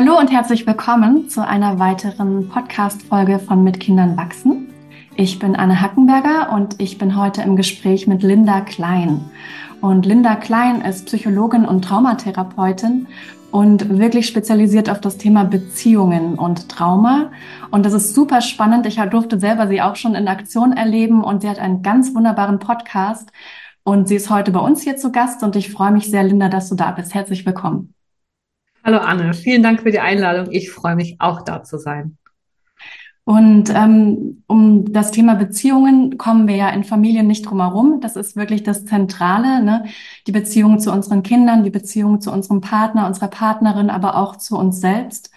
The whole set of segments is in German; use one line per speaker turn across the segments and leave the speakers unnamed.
Hallo und herzlich willkommen zu einer weiteren Podcast-Folge von Mit Kindern wachsen. Ich bin Anne Hackenberger und ich bin heute im Gespräch mit Linda Klein. Und Linda Klein ist Psychologin und Traumatherapeutin und wirklich spezialisiert auf das Thema Beziehungen und Trauma. Und das ist super spannend. Ich durfte selber sie auch schon in Aktion erleben und sie hat einen ganz wunderbaren Podcast. Und sie ist heute bei uns hier zu Gast und ich freue mich sehr, Linda, dass du da bist. Herzlich willkommen.
Hallo Anne, vielen Dank für die Einladung. Ich freue mich auch da zu sein.
Und ähm, um das Thema Beziehungen kommen wir ja in Familien nicht drum herum. Das ist wirklich das Zentrale, ne? Die Beziehung zu unseren Kindern, die Beziehung zu unserem Partner, unserer Partnerin, aber auch zu uns selbst.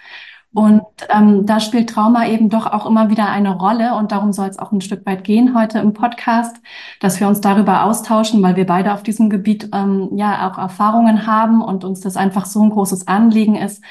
Und ähm, da spielt Trauma eben doch auch immer wieder eine Rolle und darum soll es auch ein Stück weit gehen heute im Podcast, dass wir uns darüber austauschen, weil wir beide auf diesem Gebiet ähm, ja auch Erfahrungen haben und uns das einfach so ein großes Anliegen ist,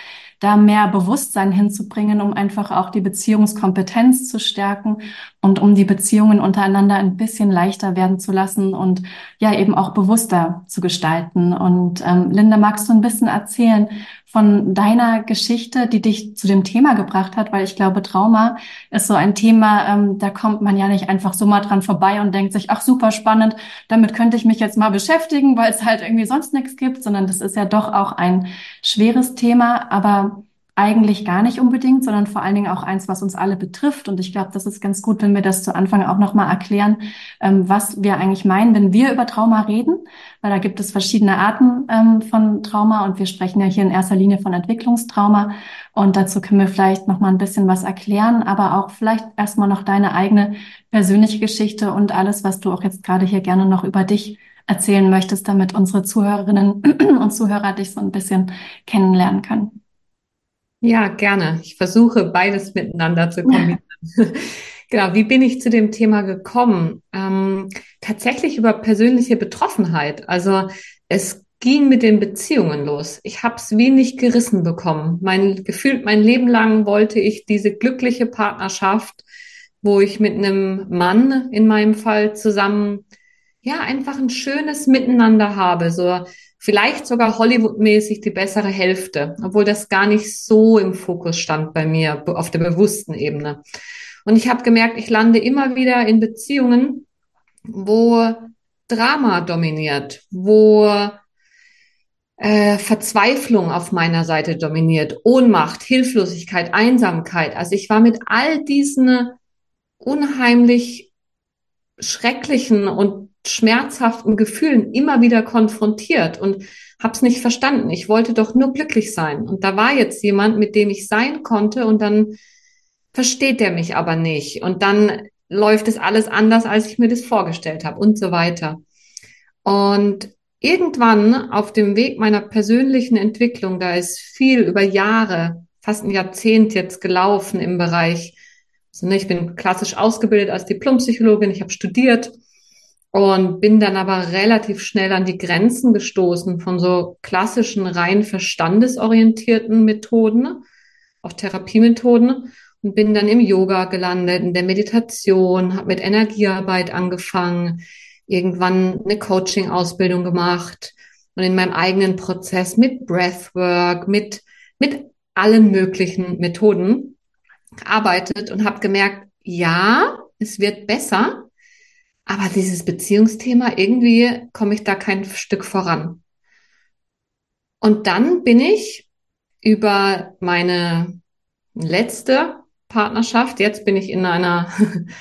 da mehr Bewusstsein hinzubringen, um einfach auch die Beziehungskompetenz zu stärken und um die Beziehungen untereinander ein bisschen leichter werden zu lassen und ja eben auch bewusster zu gestalten. Und ähm, Linda, magst du ein bisschen erzählen von deiner Geschichte, die dich zu dem Thema gebracht hat? Weil ich glaube, Trauma ist so ein Thema, ähm, da kommt man ja nicht einfach so mal dran vorbei und denkt sich, ach super spannend, damit könnte ich mich jetzt mal beschäftigen, weil es halt irgendwie sonst nichts gibt, sondern das ist ja doch auch ein schweres Thema. Aber eigentlich gar nicht unbedingt, sondern vor allen Dingen auch eins, was uns alle betrifft. Und ich glaube, das ist ganz gut, wenn wir das zu Anfang auch nochmal erklären, ähm, was wir eigentlich meinen, wenn wir über Trauma reden, weil da gibt es verschiedene Arten ähm, von Trauma und wir sprechen ja hier in erster Linie von Entwicklungstrauma. Und dazu können wir vielleicht nochmal ein bisschen was erklären, aber auch vielleicht erstmal noch deine eigene persönliche Geschichte und alles, was du auch jetzt gerade hier gerne noch über dich erzählen möchtest, damit unsere Zuhörerinnen und Zuhörer dich so ein bisschen kennenlernen können.
Ja, gerne. Ich versuche beides miteinander zu kombinieren. genau, wie bin ich zu dem Thema gekommen? Ähm, tatsächlich über persönliche Betroffenheit. Also es ging mit den Beziehungen los. Ich habe es wenig gerissen bekommen. Mein gefühlt mein Leben lang wollte ich diese glückliche Partnerschaft, wo ich mit einem Mann in meinem Fall zusammen ja einfach ein schönes Miteinander habe, so vielleicht sogar Hollywood-mäßig die bessere Hälfte, obwohl das gar nicht so im Fokus stand bei mir auf der bewussten Ebene. Und ich habe gemerkt, ich lande immer wieder in Beziehungen, wo Drama dominiert, wo äh, Verzweiflung auf meiner Seite dominiert, Ohnmacht, Hilflosigkeit, Einsamkeit. Also ich war mit all diesen unheimlich schrecklichen und schmerzhaften Gefühlen immer wieder konfrontiert und habe es nicht verstanden. Ich wollte doch nur glücklich sein. Und da war jetzt jemand, mit dem ich sein konnte und dann versteht der mich aber nicht. Und dann läuft es alles anders, als ich mir das vorgestellt habe und so weiter. Und irgendwann auf dem Weg meiner persönlichen Entwicklung, da ist viel über Jahre, fast ein Jahrzehnt jetzt gelaufen im Bereich. Also, ne, ich bin klassisch ausgebildet als Diplompsychologin, ich habe studiert und bin dann aber relativ schnell an die Grenzen gestoßen von so klassischen, rein verstandesorientierten Methoden, auch Therapiemethoden. Und bin dann im Yoga gelandet, in der Meditation, habe mit Energiearbeit angefangen, irgendwann eine Coaching-Ausbildung gemacht und in meinem eigenen Prozess mit Breathwork, mit, mit allen möglichen Methoden gearbeitet und habe gemerkt, ja, es wird besser, aber dieses Beziehungsthema, irgendwie komme ich da kein Stück voran. Und dann bin ich über meine letzte Partnerschaft, jetzt bin ich in einer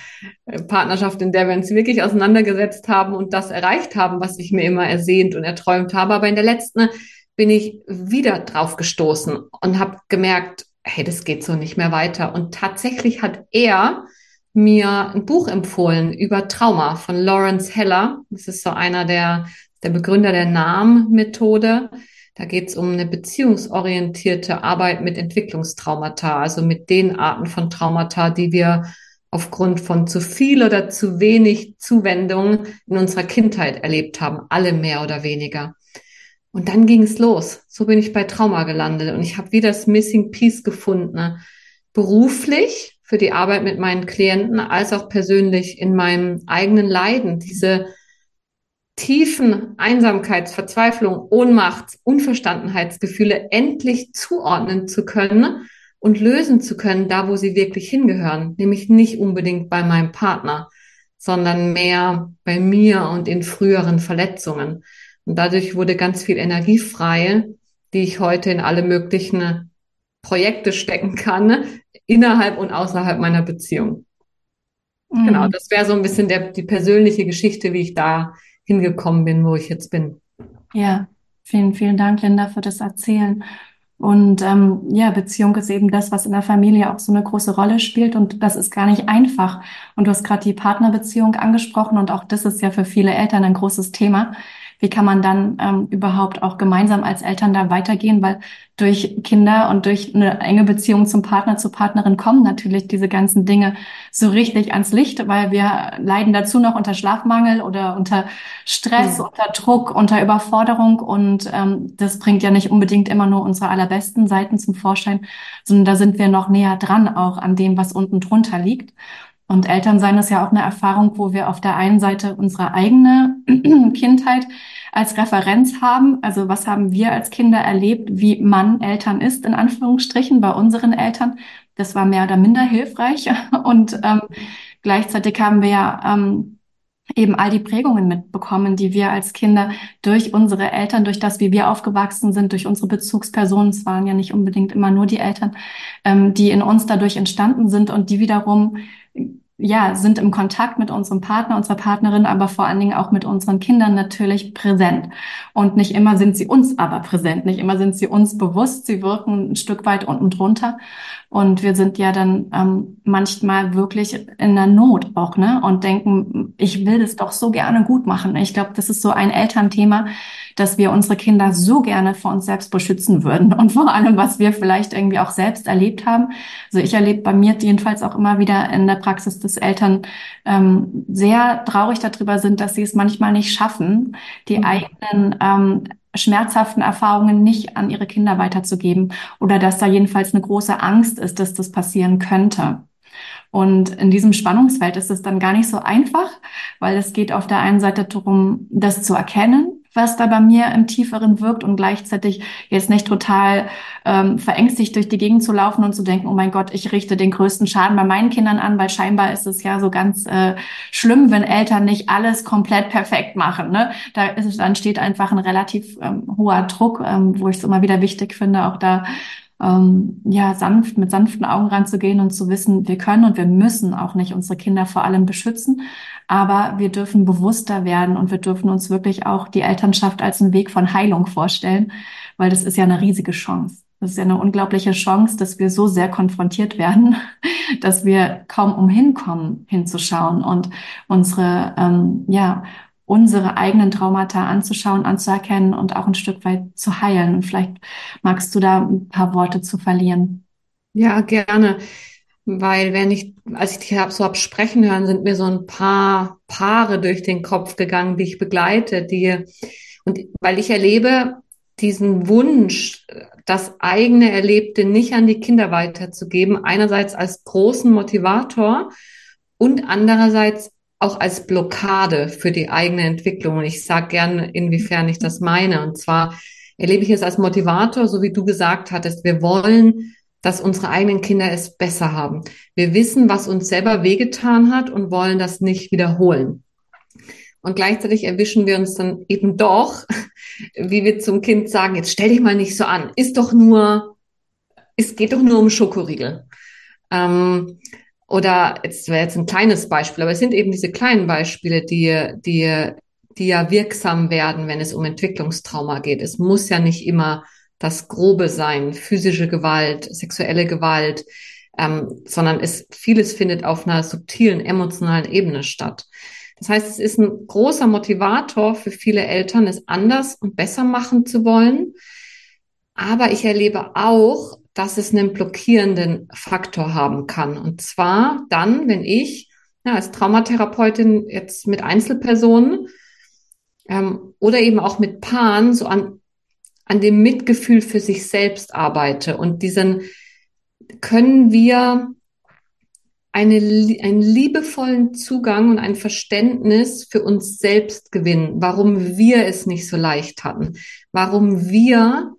Partnerschaft, in der wir uns wirklich auseinandergesetzt haben und das erreicht haben, was ich mir immer ersehnt und erträumt habe. Aber in der letzten bin ich wieder drauf gestoßen und habe gemerkt, hey, das geht so nicht mehr weiter. Und tatsächlich hat er mir ein Buch empfohlen über Trauma von Lawrence Heller. Das ist so einer der, der Begründer der NAM-Methode. Da geht es um eine beziehungsorientierte Arbeit mit Entwicklungstraumata, also mit den Arten von Traumata, die wir aufgrund von zu viel oder zu wenig Zuwendung in unserer Kindheit erlebt haben, alle mehr oder weniger. Und dann ging es los. So bin ich bei Trauma gelandet und ich habe wieder das Missing Piece gefunden. Beruflich für die Arbeit mit meinen Klienten als auch persönlich in meinem eigenen Leiden, diese, tiefen Einsamkeits-, Verzweiflung, Ohnmachts-, Unverstandenheitsgefühle endlich zuordnen zu können und lösen zu können, da wo sie wirklich hingehören, nämlich nicht unbedingt bei meinem Partner, sondern mehr bei mir und in früheren Verletzungen. Und dadurch wurde ganz viel Energie frei, die ich heute in alle möglichen Projekte stecken kann, innerhalb und außerhalb meiner Beziehung. Mhm. Genau, das wäre so ein bisschen der, die persönliche Geschichte, wie ich da hingekommen bin, wo ich jetzt bin.
Ja, vielen, vielen Dank, Linda, für das Erzählen. Und ähm, ja, Beziehung ist eben das, was in der Familie auch so eine große Rolle spielt. Und das ist gar nicht einfach. Und du hast gerade die Partnerbeziehung angesprochen. Und auch das ist ja für viele Eltern ein großes Thema wie kann man dann ähm, überhaupt auch gemeinsam als Eltern da weitergehen, weil durch Kinder und durch eine enge Beziehung zum Partner, zur Partnerin kommen natürlich diese ganzen Dinge so richtig ans Licht, weil wir leiden dazu noch unter Schlafmangel oder unter Stress, mhm. unter Druck, unter Überforderung und ähm, das bringt ja nicht unbedingt immer nur unsere allerbesten Seiten zum Vorschein, sondern da sind wir noch näher dran auch an dem, was unten drunter liegt. Und Elternsein ist ja auch eine Erfahrung, wo wir auf der einen Seite unsere eigene Kindheit als Referenz haben. Also was haben wir als Kinder erlebt, wie man Eltern ist, in Anführungsstrichen, bei unseren Eltern. Das war mehr oder minder hilfreich. Und ähm, gleichzeitig haben wir ja ähm, eben all die Prägungen mitbekommen, die wir als Kinder durch unsere Eltern, durch das, wie wir aufgewachsen sind, durch unsere Bezugspersonen, es waren ja nicht unbedingt immer nur die Eltern, ähm, die in uns dadurch entstanden sind und die wiederum ja, sind im Kontakt mit unserem Partner, unserer Partnerin, aber vor allen Dingen auch mit unseren Kindern natürlich präsent. Und nicht immer sind sie uns aber präsent, nicht immer sind sie uns bewusst, sie wirken ein Stück weit unten drunter. Und wir sind ja dann ähm, manchmal wirklich in der Not auch, ne? Und denken, ich will das doch so gerne gut machen. Ich glaube, das ist so ein Elternthema, dass wir unsere Kinder so gerne vor uns selbst beschützen würden und vor allem, was wir vielleicht irgendwie auch selbst erlebt haben. Also ich erlebe bei mir jedenfalls auch immer wieder in der Praxis, dass Eltern ähm, sehr traurig darüber sind, dass sie es manchmal nicht schaffen, die mhm. eigenen ähm, schmerzhaften Erfahrungen nicht an ihre Kinder weiterzugeben oder dass da jedenfalls eine große Angst ist, dass das passieren könnte. Und in diesem Spannungsfeld ist es dann gar nicht so einfach, weil es geht auf der einen Seite darum, das zu erkennen, was da bei mir im Tieferen wirkt und gleichzeitig jetzt nicht total ähm, verängstigt durch die Gegend zu laufen und zu denken, oh mein Gott, ich richte den größten Schaden bei meinen Kindern an, weil scheinbar ist es ja so ganz äh, schlimm, wenn Eltern nicht alles komplett perfekt machen. Ne? Da ist, dann steht einfach ein relativ ähm, hoher Druck, ähm, wo ich es immer wieder wichtig finde, auch da ähm, ja sanft mit sanften Augen ranzugehen und zu wissen, wir können und wir müssen auch nicht unsere Kinder vor allem beschützen, aber wir dürfen bewusster werden und wir dürfen uns wirklich auch die Elternschaft als einen Weg von Heilung vorstellen, weil das ist ja eine riesige Chance. Das ist ja eine unglaubliche Chance, dass wir so sehr konfrontiert werden, dass wir kaum umhin kommen, hinzuschauen und unsere, ähm, ja, unsere eigenen Traumata anzuschauen, anzuerkennen und auch ein Stück weit zu heilen. Und vielleicht magst du da ein paar Worte zu verlieren.
Ja, gerne. Weil wenn ich, als ich dich hab, so hab sprechen hören, sind mir so ein paar Paare durch den Kopf gegangen, die ich begleite, die, und weil ich erlebe diesen Wunsch, das eigene Erlebte nicht an die Kinder weiterzugeben, einerseits als großen Motivator und andererseits auch als Blockade für die eigene Entwicklung. Und ich sage gerne, inwiefern ich das meine. Und zwar erlebe ich es als Motivator, so wie du gesagt hattest, wir wollen dass unsere eigenen Kinder es besser haben. Wir wissen, was uns selber wehgetan hat und wollen das nicht wiederholen. Und gleichzeitig erwischen wir uns dann eben doch, wie wir zum Kind sagen, jetzt stell dich mal nicht so an, ist doch nur, es geht doch nur um Schokoriegel. Ähm, oder jetzt wäre jetzt ein kleines Beispiel, aber es sind eben diese kleinen Beispiele, die, die, die ja wirksam werden, wenn es um Entwicklungstrauma geht. Es muss ja nicht immer das Grobe sein, physische Gewalt, sexuelle Gewalt, ähm, sondern es vieles findet auf einer subtilen, emotionalen Ebene statt. Das heißt, es ist ein großer Motivator für viele Eltern, es anders und besser machen zu wollen. Aber ich erlebe auch, dass es einen blockierenden Faktor haben kann. Und zwar dann, wenn ich ja, als Traumatherapeutin jetzt mit Einzelpersonen ähm, oder eben auch mit Paaren so an an dem Mitgefühl für sich selbst arbeite und diesen können wir eine, einen liebevollen Zugang und ein Verständnis für uns selbst gewinnen, warum wir es nicht so leicht hatten, warum wir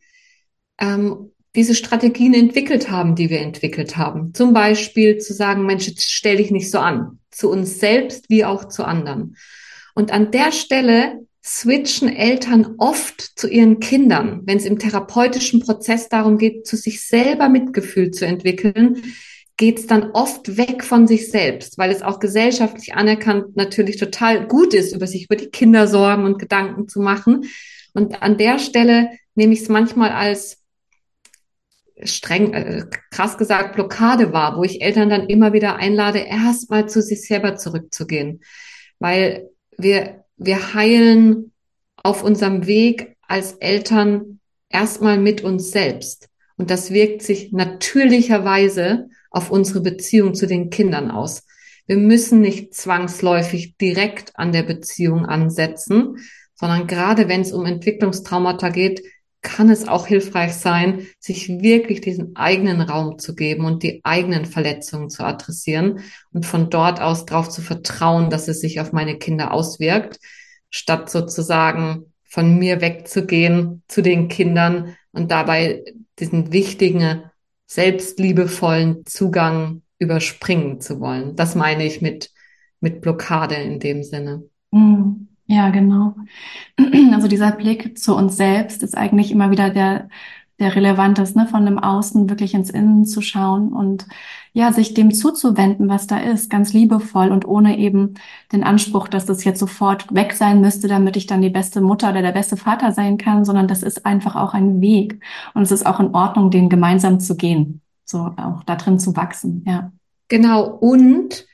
ähm, diese Strategien entwickelt haben, die wir entwickelt haben. Zum Beispiel zu sagen, Mensch, jetzt stell dich nicht so an, zu uns selbst wie auch zu anderen. Und an der Stelle switchen Eltern oft zu ihren Kindern, wenn es im therapeutischen Prozess darum geht, zu sich selber Mitgefühl zu entwickeln, geht es dann oft weg von sich selbst, weil es auch gesellschaftlich anerkannt natürlich total gut ist, über sich, über die Kinder sorgen und Gedanken zu machen. Und an der Stelle nehme ich es manchmal als streng, äh, krass gesagt, Blockade wahr, wo ich Eltern dann immer wieder einlade, erstmal zu sich selber zurückzugehen. Weil wir, wir heilen auf unserem Weg als Eltern erstmal mit uns selbst. Und das wirkt sich natürlicherweise auf unsere Beziehung zu den Kindern aus. Wir müssen nicht zwangsläufig direkt an der Beziehung ansetzen, sondern gerade wenn es um Entwicklungstraumata geht, kann es auch hilfreich sein, sich wirklich diesen eigenen Raum zu geben und die eigenen Verletzungen zu adressieren und von dort aus darauf zu vertrauen, dass es sich auf meine Kinder auswirkt, statt sozusagen von mir wegzugehen zu den Kindern und dabei diesen wichtigen, selbstliebevollen Zugang überspringen zu wollen. Das meine ich mit, mit Blockade in dem Sinne.
Mhm. Ja, genau. Also dieser Blick zu uns selbst ist eigentlich immer wieder der, der relevanteste, ne? von dem Außen wirklich ins Innen zu schauen und ja, sich dem zuzuwenden, was da ist, ganz liebevoll und ohne eben den Anspruch, dass das jetzt sofort weg sein müsste, damit ich dann die beste Mutter oder der beste Vater sein kann, sondern das ist einfach auch ein Weg und es ist auch in Ordnung, den gemeinsam zu gehen, so auch da drin zu wachsen, ja.
Genau. Und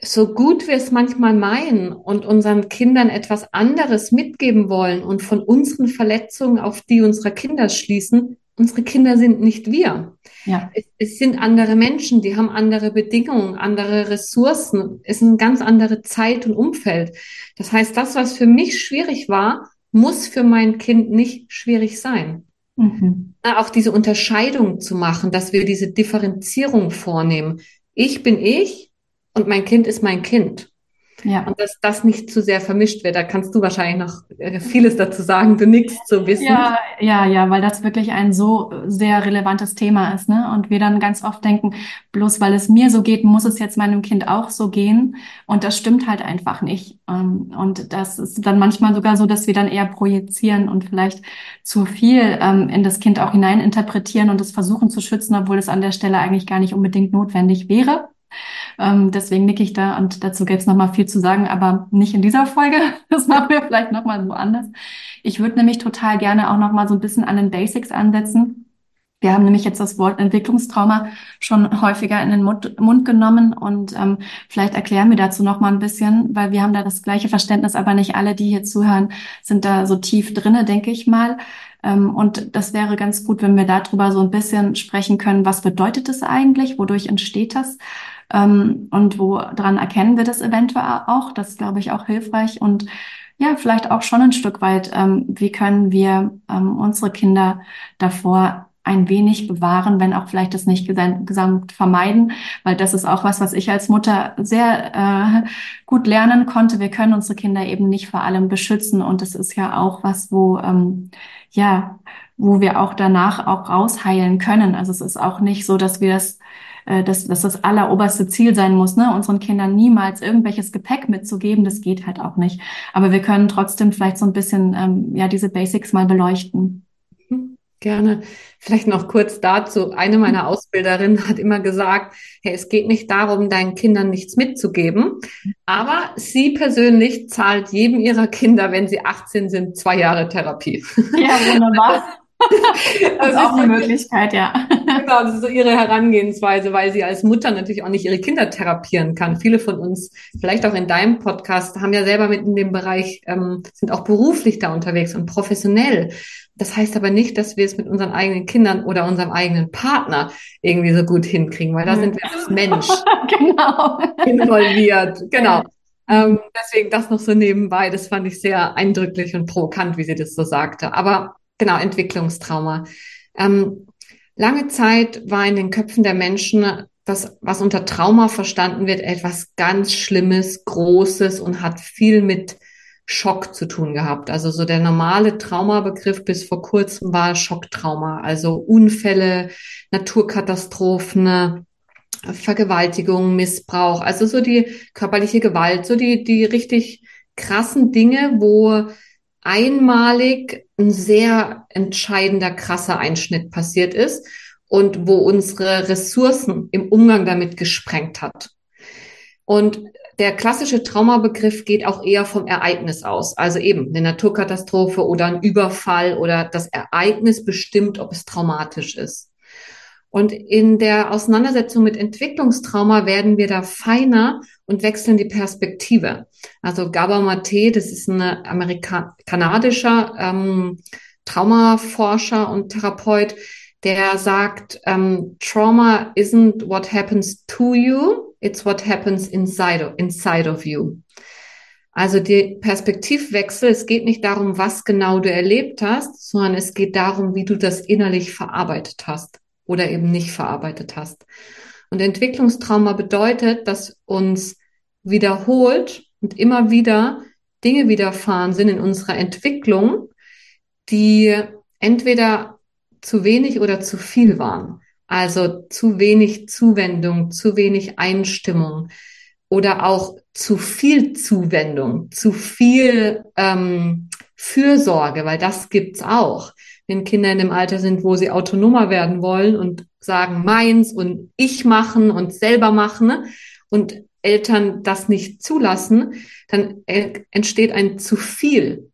so gut wir es manchmal meinen und unseren Kindern etwas anderes mitgeben wollen und von unseren Verletzungen auf die unserer Kinder schließen, unsere Kinder sind nicht wir. Ja. Es, es, sind andere Menschen, die haben andere Bedingungen, andere Ressourcen, es ist eine ganz andere Zeit und Umfeld. Das heißt, das, was für mich schwierig war, muss für mein Kind nicht schwierig sein. Mhm. Auch diese Unterscheidung zu machen, dass wir diese Differenzierung vornehmen. Ich bin ich und mein Kind ist mein Kind. Ja. Und dass das nicht zu sehr vermischt wird. Da kannst du wahrscheinlich noch äh, vieles dazu sagen, du nichts zu wissen.
Ja, ja, ja, weil das wirklich ein so sehr relevantes Thema ist, ne? Und wir dann ganz oft denken, bloß weil es mir so geht, muss es jetzt meinem Kind auch so gehen. Und das stimmt halt einfach nicht. Ähm, und das ist dann manchmal sogar so, dass wir dann eher projizieren und vielleicht zu viel ähm, in das Kind auch hineininterpretieren und es versuchen zu schützen, obwohl es an der Stelle eigentlich gar nicht unbedingt notwendig wäre. Ähm, deswegen nicke ich da und dazu gäbe es nochmal viel zu sagen, aber nicht in dieser Folge. Das machen wir vielleicht nochmal woanders. Ich würde nämlich total gerne auch nochmal so ein bisschen an den Basics ansetzen. Wir haben nämlich jetzt das Wort Entwicklungstrauma schon häufiger in den Mund, Mund genommen und ähm, vielleicht erklären wir dazu noch mal ein bisschen, weil wir haben da das gleiche Verständnis, aber nicht alle, die hier zuhören, sind da so tief drinne, denke ich mal. Ähm, und das wäre ganz gut, wenn wir darüber so ein bisschen sprechen können, was bedeutet es eigentlich, wodurch entsteht das? Ähm, und woran erkennen wir das eventuell auch? Das ist, glaube ich, auch hilfreich. Und ja, vielleicht auch schon ein Stück weit, ähm, wie können wir ähm, unsere Kinder davor ein wenig bewahren, wenn auch vielleicht das nicht gesamt vermeiden, weil das ist auch was, was ich als Mutter sehr äh, gut lernen konnte. Wir können unsere Kinder eben nicht vor allem beschützen und das ist ja auch was, wo ähm, ja, wo wir auch danach auch rausheilen können. Also es ist auch nicht so, dass wir das äh, dass, dass das alleroberste Ziel sein muss, ne? unseren Kindern niemals irgendwelches Gepäck mitzugeben. Das geht halt auch nicht. Aber wir können trotzdem vielleicht so ein bisschen ähm, ja diese Basics mal beleuchten.
Mhm. Gerne. Vielleicht noch kurz dazu. Eine meiner Ausbilderinnen hat immer gesagt, hey, es geht nicht darum, deinen Kindern nichts mitzugeben, aber sie persönlich zahlt jedem ihrer Kinder, wenn sie 18 sind, zwei Jahre Therapie.
Ja, wunderbar. das ist auch eine Möglichkeit, ja.
Genau, das ist so ihre Herangehensweise, weil sie als Mutter natürlich auch nicht ihre Kinder therapieren kann. Viele von uns, vielleicht auch in deinem Podcast, haben ja selber mit in dem Bereich, ähm, sind auch beruflich da unterwegs und professionell. Das heißt aber nicht, dass wir es mit unseren eigenen Kindern oder unserem eigenen Partner irgendwie so gut hinkriegen, weil da sind wir als Mensch genau. involviert. Genau. Ähm, deswegen das noch so nebenbei. Das fand ich sehr eindrücklich und provokant, wie sie das so sagte. Aber Genau, Entwicklungstrauma. Ähm, lange Zeit war in den Köpfen der Menschen das, was unter Trauma verstanden wird, etwas ganz Schlimmes, Großes und hat viel mit Schock zu tun gehabt. Also so der normale Traumabegriff bis vor kurzem war Schocktrauma, also Unfälle, Naturkatastrophen, Vergewaltigung, Missbrauch, also so die körperliche Gewalt, so die, die richtig krassen Dinge, wo einmalig ein sehr entscheidender, krasser Einschnitt passiert ist und wo unsere Ressourcen im Umgang damit gesprengt hat. Und der klassische Traumabegriff geht auch eher vom Ereignis aus. Also eben eine Naturkatastrophe oder ein Überfall oder das Ereignis bestimmt, ob es traumatisch ist. Und in der Auseinandersetzung mit Entwicklungstrauma werden wir da feiner und wechseln die Perspektive. Also Gabor Mate, das ist ein Amerika kanadischer ähm, Traumaforscher und Therapeut, der sagt, ähm, Trauma isn't what happens to you, it's what happens inside inside of you. Also die Perspektivwechsel, es geht nicht darum, was genau du erlebt hast, sondern es geht darum, wie du das innerlich verarbeitet hast oder eben nicht verarbeitet hast. Und Entwicklungstrauma bedeutet, dass uns wiederholt und immer wieder Dinge widerfahren sind in unserer Entwicklung, die entweder zu wenig oder zu viel waren. Also zu wenig Zuwendung, zu wenig Einstimmung oder auch zu viel Zuwendung, zu viel ähm, Fürsorge, weil das gibt's auch. Wenn Kinder in dem Alter sind, wo sie autonomer werden wollen und sagen meins und ich machen und selber machen ne? und Eltern das nicht zulassen, dann entsteht ein zu viel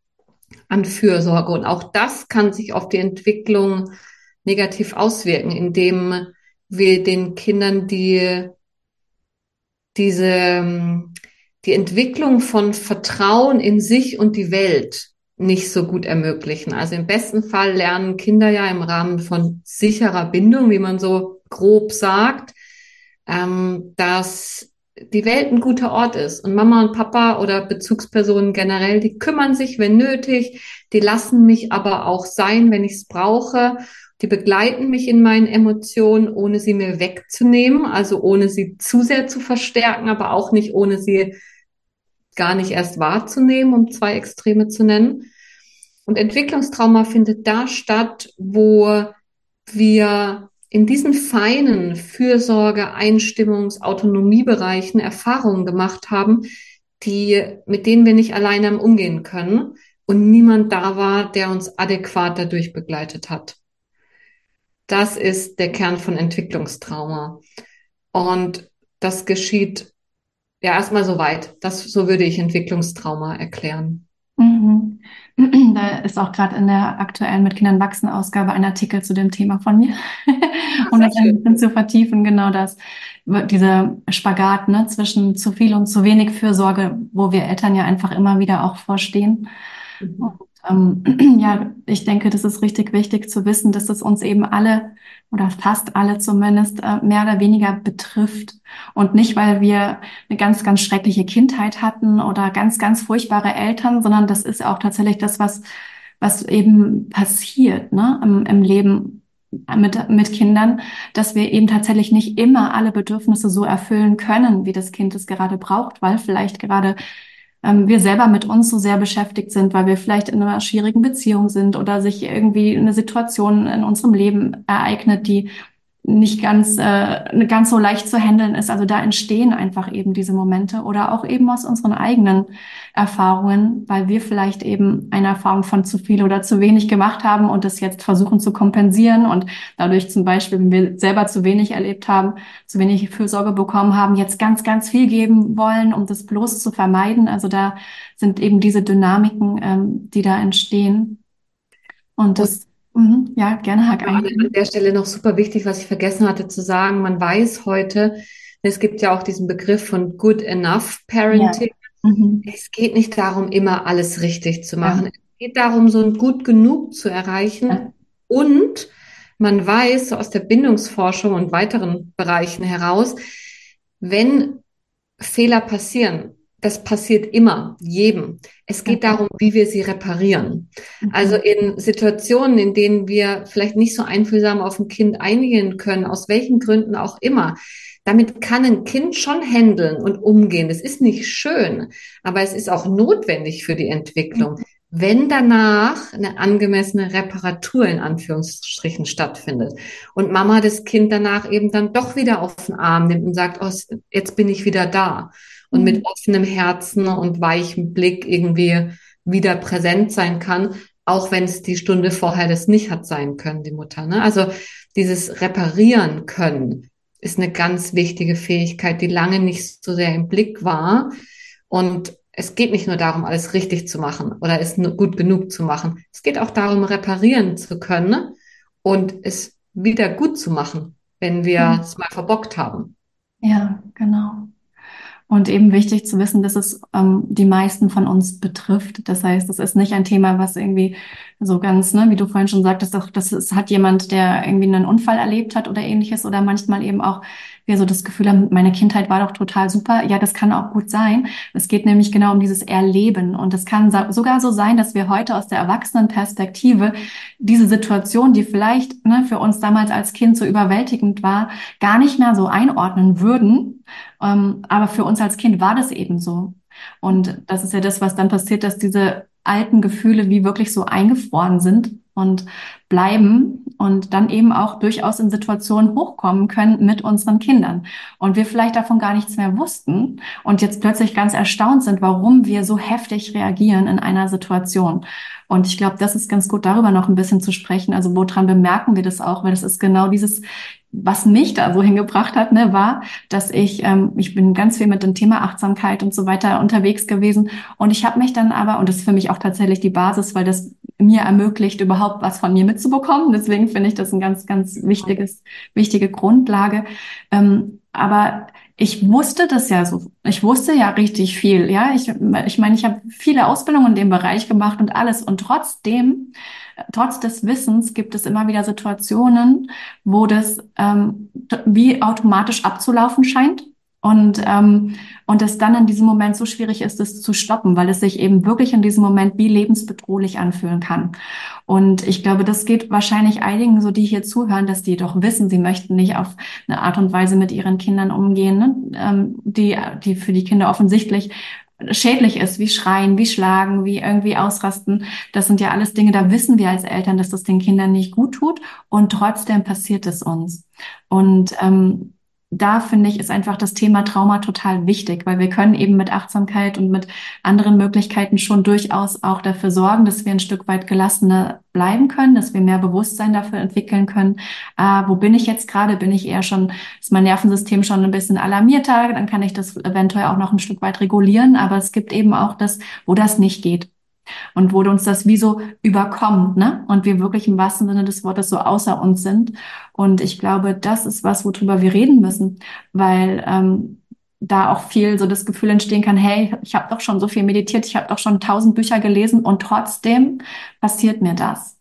an Fürsorge und auch das kann sich auf die Entwicklung negativ auswirken, indem wir den Kindern die, diese, die Entwicklung von Vertrauen in sich und die Welt nicht so gut ermöglichen. Also im besten Fall lernen Kinder ja im Rahmen von sicherer Bindung, wie man so grob sagt, ähm, dass die Welt ein guter Ort ist und Mama und Papa oder Bezugspersonen generell, die kümmern sich, wenn nötig, die lassen mich aber auch sein, wenn ich es brauche die begleiten mich in meinen Emotionen, ohne sie mir wegzunehmen, also ohne sie zu sehr zu verstärken, aber auch nicht ohne sie gar nicht erst wahrzunehmen, um zwei Extreme zu nennen. Und Entwicklungstrauma findet da statt, wo wir in diesen feinen Fürsorge, Einstimmungs-, Autonomiebereichen Erfahrungen gemacht haben, die, mit denen wir nicht alleine umgehen können und niemand da war, der uns adäquat dadurch begleitet hat. Das ist der Kern von Entwicklungstrauma. Und das geschieht ja erstmal so weit. Das, so würde ich Entwicklungstrauma erklären. Mhm.
Da ist auch gerade in der aktuellen Mit Kindern wachsen Ausgabe ein Artikel zu dem Thema von mir, um das ein bisschen zu vertiefen. Genau das, dieser Spagat ne, zwischen zu viel und zu wenig Fürsorge, wo wir Eltern ja einfach immer wieder auch vorstehen. Mhm. Ähm, ja, ich denke, das ist richtig wichtig zu wissen, dass es uns eben alle oder fast alle zumindest äh, mehr oder weniger betrifft. Und nicht, weil wir eine ganz, ganz schreckliche Kindheit hatten oder ganz, ganz furchtbare Eltern, sondern das ist auch tatsächlich das, was, was eben passiert ne, im, im Leben mit, mit Kindern, dass wir eben tatsächlich nicht immer alle Bedürfnisse so erfüllen können, wie das Kind es gerade braucht, weil vielleicht gerade ähm, wir selber mit uns so sehr beschäftigt sind, weil wir vielleicht in einer schwierigen Beziehung sind oder sich irgendwie eine Situation in unserem Leben ereignet, die nicht ganz, äh, ganz so leicht zu handeln ist. Also da entstehen einfach eben diese Momente oder auch eben aus unseren eigenen Erfahrungen, weil wir vielleicht eben eine Erfahrung von zu viel oder zu wenig gemacht haben und das jetzt versuchen zu kompensieren und dadurch zum Beispiel, wenn wir selber zu wenig erlebt haben, zu wenig Fürsorge bekommen haben, jetzt ganz, ganz viel geben wollen, um das bloß zu vermeiden. Also da sind eben diese Dynamiken, ähm, die da entstehen. Und das Mhm, ja, gerne Hack
ein. An der Stelle noch super wichtig, was ich vergessen hatte zu sagen. Man weiß heute, es gibt ja auch diesen Begriff von Good Enough Parenting. Ja. Mhm. Es geht nicht darum, immer alles richtig zu machen. Ja. Es geht darum, so ein gut genug zu erreichen. Ja. Und man weiß so aus der Bindungsforschung und weiteren Bereichen heraus, wenn Fehler passieren, das passiert immer, jedem. Es geht darum, wie wir sie reparieren. Mhm. Also in Situationen, in denen wir vielleicht nicht so einfühlsam auf ein Kind eingehen können, aus welchen Gründen auch immer, damit kann ein Kind schon handeln und umgehen. Das ist nicht schön, aber es ist auch notwendig für die Entwicklung, wenn danach eine angemessene Reparatur in Anführungsstrichen stattfindet und Mama das Kind danach eben dann doch wieder auf den Arm nimmt und sagt, oh, jetzt bin ich wieder da und mit mhm. offenem Herzen und weichem Blick irgendwie wieder präsent sein kann, auch wenn es die Stunde vorher das nicht hat sein können, die Mutter. Ne? Also dieses Reparieren können ist eine ganz wichtige Fähigkeit, die lange nicht so sehr im Blick war. Und es geht nicht nur darum, alles richtig zu machen oder es gut genug zu machen. Es geht auch darum, reparieren zu können und es wieder gut zu machen, wenn wir mhm. es mal verbockt haben.
Ja, genau. Und eben wichtig zu wissen, dass es ähm, die meisten von uns betrifft. Das heißt, es ist nicht ein Thema, was irgendwie so ganz, ne, wie du vorhin schon sagtest, doch, das ist, hat jemand, der irgendwie einen Unfall erlebt hat oder ähnliches oder manchmal eben auch wir so das Gefühl haben, meine Kindheit war doch total super. Ja, das kann auch gut sein. Es geht nämlich genau um dieses Erleben. Und es kann sogar so sein, dass wir heute aus der Erwachsenenperspektive diese Situation, die vielleicht ne, für uns damals als Kind so überwältigend war, gar nicht mehr so einordnen würden. Ähm, aber für uns als Kind war das eben so. Und das ist ja das, was dann passiert, dass diese alten Gefühle wie wirklich so eingefroren sind und bleiben und dann eben auch durchaus in Situationen hochkommen können mit unseren Kindern. Und wir vielleicht davon gar nichts mehr wussten und jetzt plötzlich ganz erstaunt sind, warum wir so heftig reagieren in einer Situation. Und ich glaube, das ist ganz gut, darüber noch ein bisschen zu sprechen. Also woran bemerken wir das auch? Weil das ist genau dieses, was mich da so hingebracht hat, ne, war, dass ich, ähm, ich bin ganz viel mit dem Thema Achtsamkeit und so weiter unterwegs gewesen. Und ich habe mich dann aber, und das ist für mich auch tatsächlich die Basis, weil das mir ermöglicht, überhaupt was von mir mitzubekommen. Deswegen finde ich das ein ganz, ganz wichtiges, wichtige Grundlage. Ähm, aber ich wusste das ja so. Ich wusste ja richtig viel. Ja, ich, ich meine, ich habe viele Ausbildungen in dem Bereich gemacht und alles. Und trotzdem, trotz des Wissens gibt es immer wieder Situationen, wo das ähm, wie automatisch abzulaufen scheint. Und, ähm, und es dann in diesem Moment so schwierig ist, es zu stoppen, weil es sich eben wirklich in diesem Moment wie lebensbedrohlich anfühlen kann. Und ich glaube, das geht wahrscheinlich einigen so, die hier zuhören, dass die doch wissen, sie möchten nicht auf eine Art und Weise mit ihren Kindern umgehen, ne? ähm, die, die für die Kinder offensichtlich schädlich ist, wie schreien, wie schlagen, wie irgendwie ausrasten. Das sind ja alles Dinge, da wissen wir als Eltern, dass das den Kindern nicht gut tut und trotzdem passiert es uns. Und ähm, da finde ich, ist einfach das Thema Trauma total wichtig, weil wir können eben mit Achtsamkeit und mit anderen Möglichkeiten schon durchaus auch dafür sorgen, dass wir ein Stück weit gelassener bleiben können, dass wir mehr Bewusstsein dafür entwickeln können. Äh, wo bin ich jetzt gerade? Bin ich eher schon, ist mein Nervensystem schon ein bisschen alarmierter? Dann kann ich das eventuell auch noch ein Stück weit regulieren. Aber es gibt eben auch das, wo das nicht geht und wo uns das wie so überkommt, ne? Und wir wirklich im wahrsten Sinne des Wortes so außer uns sind. Und ich glaube, das ist was, worüber wir reden müssen, weil ähm, da auch viel so das Gefühl entstehen kann, hey, ich habe doch schon so viel meditiert, ich habe doch schon tausend Bücher gelesen und trotzdem passiert mir das.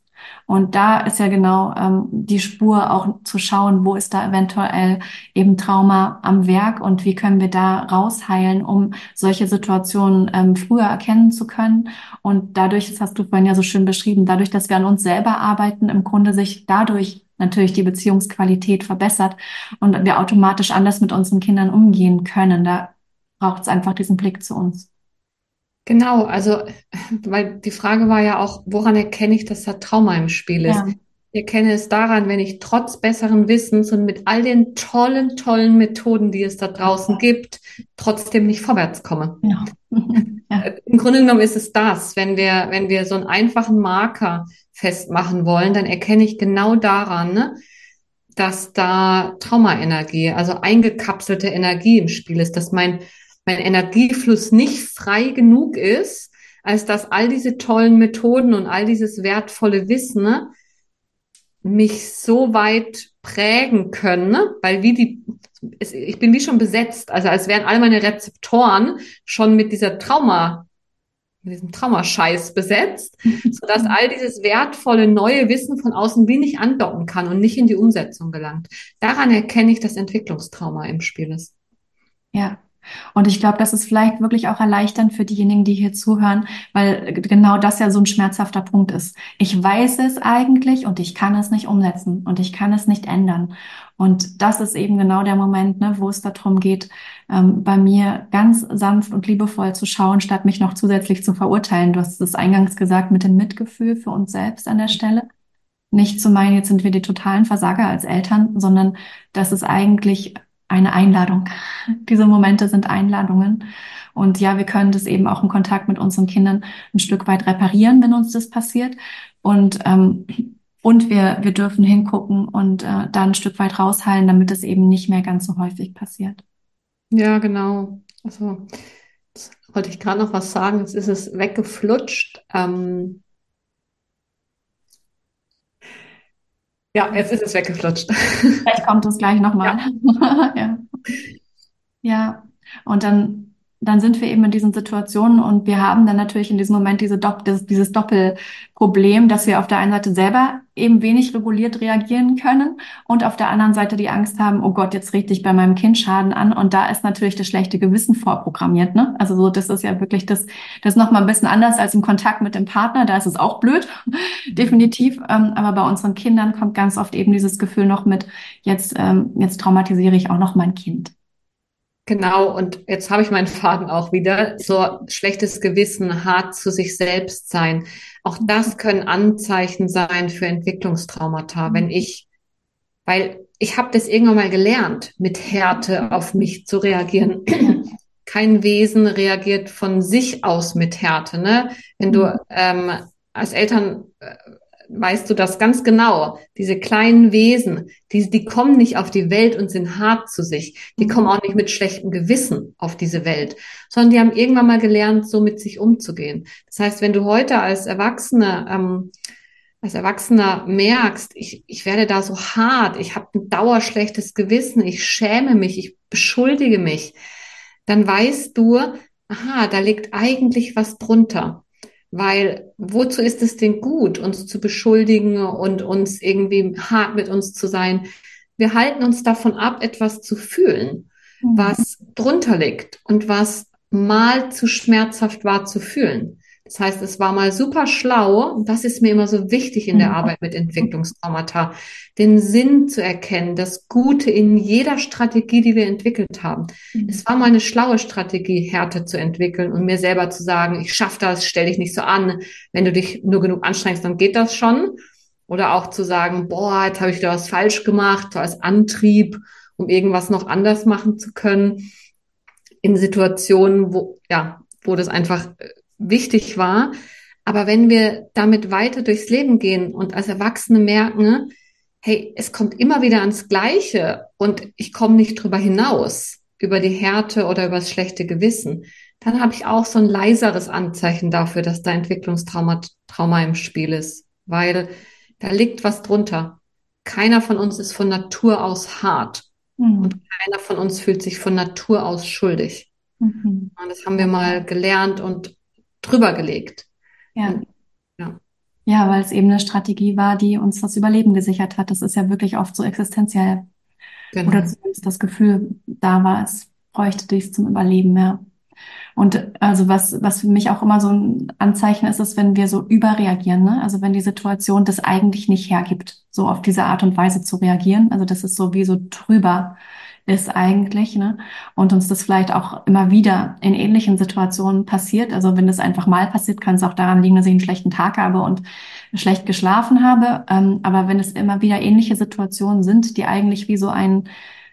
Und da ist ja genau ähm, die Spur auch zu schauen, wo ist da eventuell eben Trauma am Werk und wie können wir da rausheilen, um solche Situationen ähm, früher erkennen zu können. Und dadurch, das hast du vorhin ja so schön beschrieben, dadurch, dass wir an uns selber arbeiten, im Grunde sich dadurch natürlich die Beziehungsqualität verbessert und wir automatisch anders mit unseren Kindern umgehen können. Da braucht es einfach diesen Blick zu uns.
Genau, also, weil die Frage war ja auch, woran erkenne ich, dass da Trauma im Spiel ist? Ja. Ich erkenne es daran, wenn ich trotz besseren Wissens und mit all den tollen, tollen Methoden, die es da draußen gibt, trotzdem nicht vorwärts komme. Ja. ja. Im Grunde genommen ist es das, wenn wir, wenn wir so einen einfachen Marker festmachen wollen, dann erkenne ich genau daran, ne, dass da Traumaenergie, also eingekapselte Energie im Spiel ist, dass mein mein Energiefluss nicht frei genug ist, als dass all diese tollen Methoden und all dieses wertvolle Wissen ne, mich so weit prägen können, ne? weil wie die, ich bin wie schon besetzt, also als wären all meine Rezeptoren schon mit dieser Trauma, mit diesem Traumascheiß besetzt, sodass all dieses wertvolle neue Wissen von außen wie nicht andocken kann und nicht in die Umsetzung gelangt. Daran erkenne ich, dass Entwicklungstrauma im Spiel ist.
Ja, Und ich glaube, das ist vielleicht wirklich auch erleichternd für diejenigen, die hier zuhören, weil genau das ja so ein schmerzhafter Punkt ist. Ich weiß es eigentlich und ich kann es nicht umsetzen und ich kann es nicht ändern. Und das ist eben genau der Moment, ne, wo es darum geht, ähm, bei mir ganz sanft und liebevoll zu schauen, statt mich noch zusätzlich zu verurteilen. Du hast es eingangs gesagt mit dem Mitgefühl für uns selbst an der Stelle. Nicht zu meinen, jetzt sind wir die totalen Versager als Eltern, sondern das ist eigentlich eine Einladung. Diese Momente sind Einladungen. Und ja, wir können das eben auch im Kontakt mit unseren Kindern ein Stück weit reparieren, wenn uns das passiert. Und, ähm, und wir, wir dürfen hingucken und äh, da ein Stück weit rausheilen, damit es eben nicht mehr ganz so häufig passiert.
Ja, genau. Also, wollte ich gerade noch was sagen. Jetzt ist es weggeflutscht. Ähm, Ja, jetzt ist es weggeflutscht.
Vielleicht kommt es gleich nochmal. Ja. ja. ja, und dann dann sind wir eben in diesen Situationen und wir haben dann natürlich in diesem Moment diese Dopp dieses, dieses Doppelproblem, dass wir auf der einen Seite selber eben wenig reguliert reagieren können und auf der anderen Seite die Angst haben, oh Gott, jetzt richte ich bei meinem Kind Schaden an und da ist natürlich das schlechte Gewissen vorprogrammiert, ne? Also so, das ist ja wirklich das, das ist nochmal ein bisschen anders als im Kontakt mit dem Partner, da ist es auch blöd, definitiv, ähm, aber bei unseren Kindern kommt ganz oft eben dieses Gefühl noch mit, jetzt, ähm, jetzt traumatisiere ich auch noch mein Kind.
Genau, und jetzt habe ich meinen Faden auch wieder. So schlechtes Gewissen, hart zu sich selbst sein. Auch das können Anzeichen sein für Entwicklungstraumata. Wenn ich, weil ich habe das irgendwann mal gelernt, mit Härte auf mich zu reagieren. Kein Wesen reagiert von sich aus mit Härte. Ne? Wenn du ähm, als Eltern äh, weißt du das ganz genau. Diese kleinen Wesen, die, die kommen nicht auf die Welt und sind hart zu sich. Die kommen auch nicht mit schlechtem Gewissen auf diese Welt, sondern die haben irgendwann mal gelernt, so mit sich umzugehen. Das heißt, wenn du heute als Erwachsene, ähm, als Erwachsener merkst, ich, ich werde da so hart, ich habe ein dauerschlechtes Gewissen, ich schäme mich, ich beschuldige mich, dann weißt du, aha, da liegt eigentlich was drunter. Weil wozu ist es denn gut, uns zu beschuldigen und uns irgendwie hart mit uns zu sein? Wir halten uns davon ab, etwas zu fühlen, mhm. was drunter liegt und was mal zu schmerzhaft war zu fühlen. Das heißt, es war mal super schlau, und das ist mir immer so wichtig in der mhm. Arbeit mit Entwicklungstraumata, den Sinn zu erkennen, das Gute in jeder Strategie, die wir entwickelt haben. Mhm. Es war mal eine schlaue Strategie, Härte zu entwickeln und mir selber zu sagen, ich schaffe das, stell dich nicht so an. Wenn du dich nur genug anstrengst, dann geht das schon. Oder auch zu sagen, boah, jetzt habe ich da was falsch gemacht, so als Antrieb, um irgendwas noch anders machen zu können. In Situationen, wo, ja, wo das einfach äh, wichtig war. Aber wenn wir damit weiter durchs Leben gehen und als Erwachsene merken, hey, es kommt immer wieder ans Gleiche und ich komme nicht drüber hinaus, über die Härte oder über das schlechte Gewissen, dann habe ich auch so ein leiseres Anzeichen dafür, dass da Entwicklungstrauma Trauma im Spiel ist, weil da liegt was drunter. Keiner von uns ist von Natur aus hart mhm. und keiner von uns fühlt sich von Natur aus schuldig. Mhm. Und das haben wir mal gelernt und drüber gelegt.
Ja. ja. Ja, weil es eben eine Strategie war, die uns das Überleben gesichert hat. Das ist ja wirklich oft so existenziell. Genau. Oder zumindest das Gefühl da war, es bräuchte dies zum Überleben, ja. Und also was, was für mich auch immer so ein Anzeichen ist, ist, wenn wir so überreagieren, ne? Also wenn die Situation das eigentlich nicht hergibt, so auf diese Art und Weise zu reagieren. Also das ist so wie so drüber ist eigentlich, ne? Und uns das vielleicht auch immer wieder in ähnlichen Situationen passiert. Also wenn das einfach mal passiert, kann es auch daran liegen, dass ich einen schlechten Tag habe und schlecht geschlafen habe. Ähm, aber wenn es immer wieder ähnliche Situationen sind, die eigentlich wie so ein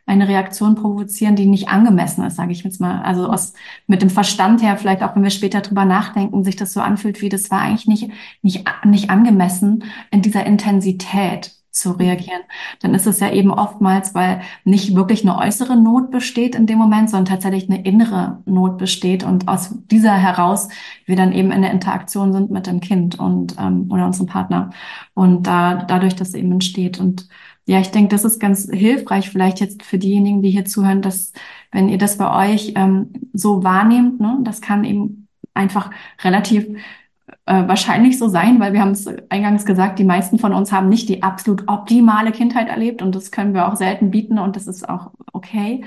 eine Reaktion provozieren, die nicht angemessen ist, sage ich jetzt mal. Also aus mit dem Verstand her, vielleicht auch wenn wir später drüber nachdenken, sich das so anfühlt, wie das war eigentlich nicht nicht nicht angemessen in dieser Intensität zu reagieren, dann ist es ja eben oftmals, weil nicht wirklich eine äußere Not besteht in dem Moment, sondern tatsächlich eine innere Not besteht und aus dieser heraus wir dann eben in der Interaktion sind mit dem Kind und ähm, oder unserem Partner und da dadurch das eben entsteht und ja, ich denke, das ist ganz hilfreich vielleicht jetzt für diejenigen, die hier zuhören, dass wenn ihr das bei euch ähm, so wahrnehmt, ne, das kann eben einfach relativ äh, wahrscheinlich so sein, weil wir haben es eingangs gesagt, die meisten von uns haben nicht die absolut optimale Kindheit erlebt und das können wir auch selten bieten und das ist auch okay.